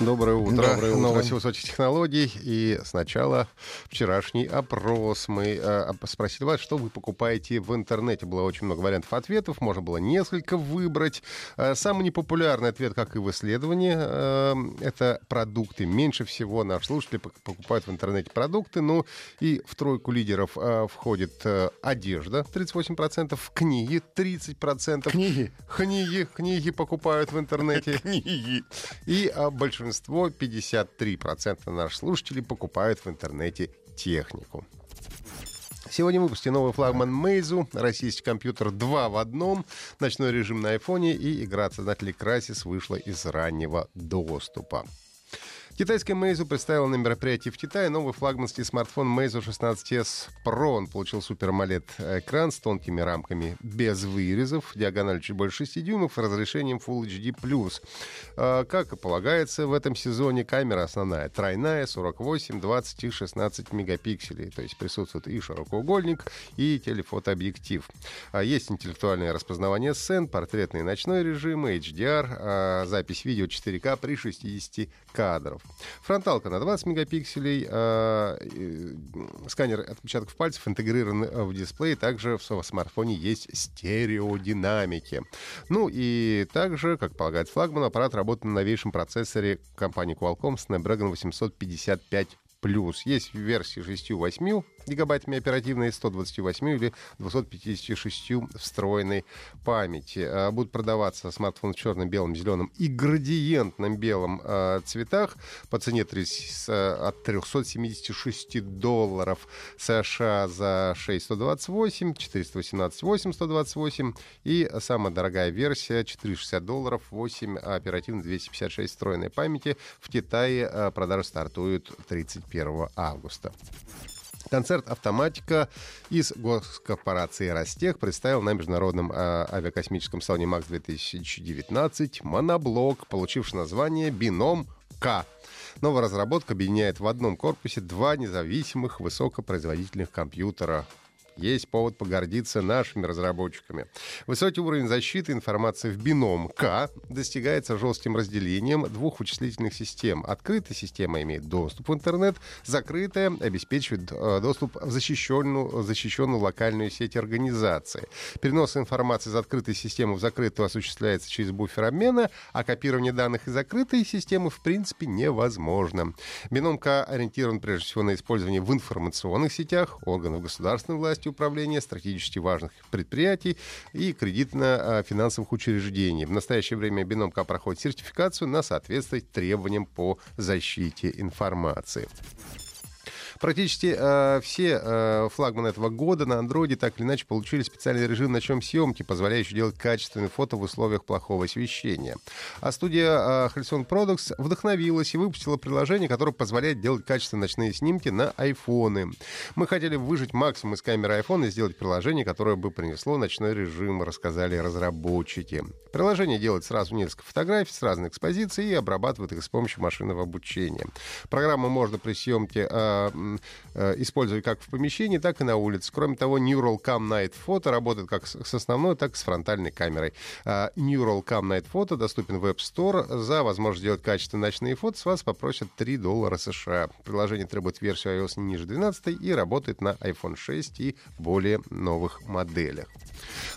Доброе утро. Доброе утро. Новости высоких технологий. И сначала вчерашний опрос. Мы э, спросили вас, что вы покупаете в интернете. Было очень много вариантов ответов. Можно было несколько выбрать. Э, самый непопулярный ответ, как и в исследовании, э, это продукты. Меньше всего наши слушатели пок- покупают в интернете продукты. Ну и в тройку лидеров э, входит э, одежда 38%, книги 30%. Книги. Книги, книги покупают в интернете. Книги. И а, большинство, 53% наших слушателей покупают в интернете технику. Сегодня в выпуске новый флагман Meizu, российский компьютер 2 в одном, ночной режим на айфоне и игра от создателей Crysis вышла из раннего доступа. Китайская Meizu представила на мероприятии в Китае новый флагманский смартфон Meizu 16s Pro. Он получил супер AMOLED экран с тонкими рамками без вырезов, диагональю чуть больше 6 дюймов, разрешением Full HD+. А, Как и полагается, в этом сезоне камера основная тройная, 48, 20 и 16 мегапикселей. То есть присутствует и широкоугольник, и телефотообъектив. А, Есть интеллектуальное распознавание сцен, портретный ночной режимы, HDR, а, запись видео 4К при 60 кадров. Фронталка на 20 мегапикселей, а, э, сканер отпечатков пальцев интегрирован э, в дисплей, также в смартфоне есть стереодинамики. Ну и также, как полагает флагман, аппарат работает на новейшем процессоре компании Qualcomm Snapdragon 855 плюс. Есть версии 6-8 гигабайтами оперативной, 128 или 256 встроенной памяти. А, Будут продаваться смартфоны в черном, белом, зеленом и градиентном белом а, цветах по цене трис- с, а, от 376 долларов США за 6128, 418 8 128 и самая дорогая версия 460 долларов 8 оперативно 256 встроенной памяти. В Китае а, продажи стартуют 31 августа. Концерт «Автоматика» из госкорпорации «Ростех» представил на международном э, авиакосмическом салоне МАКС-2019 моноблок, получивший название «Бином К». Новая разработка объединяет в одном корпусе два независимых высокопроизводительных компьютера. Есть повод погордиться нашими разработчиками. Высокий уровень защиты информации в бином К достигается жестким разделением двух вычислительных систем. Открытая система имеет доступ в интернет, закрытая обеспечивает э, доступ в защищенную, защищенную локальную сеть организации. Перенос информации из открытой системы в закрытую осуществляется через буфер обмена, а копирование данных из закрытой системы в принципе невозможно. Бином К ориентирован прежде всего на использование в информационных сетях органов государственной власти управления, стратегически важных предприятий и кредитно-финансовых учреждений. В настоящее время Бином К проходит сертификацию на соответствие требованиям по защите информации. Практически э, все э, флагманы этого года на андроиде так или иначе получили специальный режим ночной съемки, позволяющий делать качественные фото в условиях плохого освещения. А студия э, Halcyon Products вдохновилась и выпустила приложение, которое позволяет делать качественные ночные снимки на айфоны. Мы хотели выжать максимум из камеры айфона и сделать приложение, которое бы принесло ночной режим, рассказали разработчики. Приложение делает сразу несколько фотографий с разной экспозицией и обрабатывает их с помощью машинного обучения. Программу можно при съемке э, использовать как в помещении, так и на улице. Кроме того, Neural Cam Night Photo работает как с основной, так и с фронтальной камерой. А, Neural Cam Night Photo доступен в App Store. За возможность сделать качественные ночные фото с вас попросят 3 доллара США. Приложение требует версию iOS ниже 12 и работает на iPhone 6 и более новых моделях.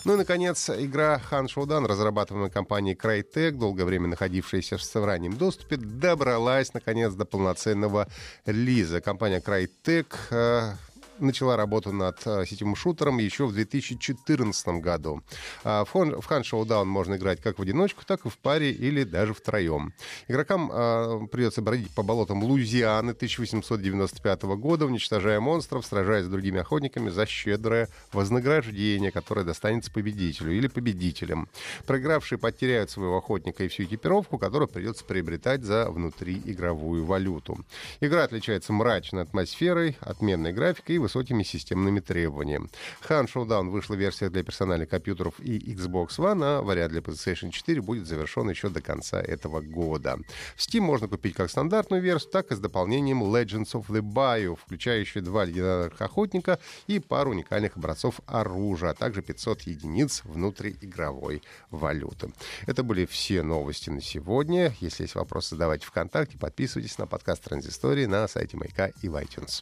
Ну и, наконец, игра Han Showdown, разрабатываемая компанией Crytek, долгое время находившаяся в раннем доступе, добралась, наконец, до полноценного релиза. Компания Crytek э, начала работу над э, сетевым шутером еще в 2014 году. А в Хан Showdown можно играть как в одиночку, так и в паре или даже втроем. Игрокам э, придется бродить по болотам Луизианы 1895 года, уничтожая монстров, сражаясь с другими охотниками за щедрое вознаграждение, которое достанется победителю или победителям. Проигравшие потеряют своего охотника и всю экипировку, которую придется приобретать за внутриигровую валюту. Игра отличается мрачной атмосферой, отменной графикой и высокими системными требованиями. Han Showdown вышла версия для персональных компьютеров и Xbox One, а вариант для PlayStation 4 будет завершен еще до конца этого года. В Steam можно купить как стандартную версию, так и с дополнением Legends of the Bayou, включающую два легендарных охотника и пару уникальных образцов оружия, а также 500 единиц внутриигровой валюты. Это были все новости на сегодня. Если есть вопросы, задавайте ВКонтакте, подписывайтесь на подкаст Транзистории на сайте Маяка и в iTunes.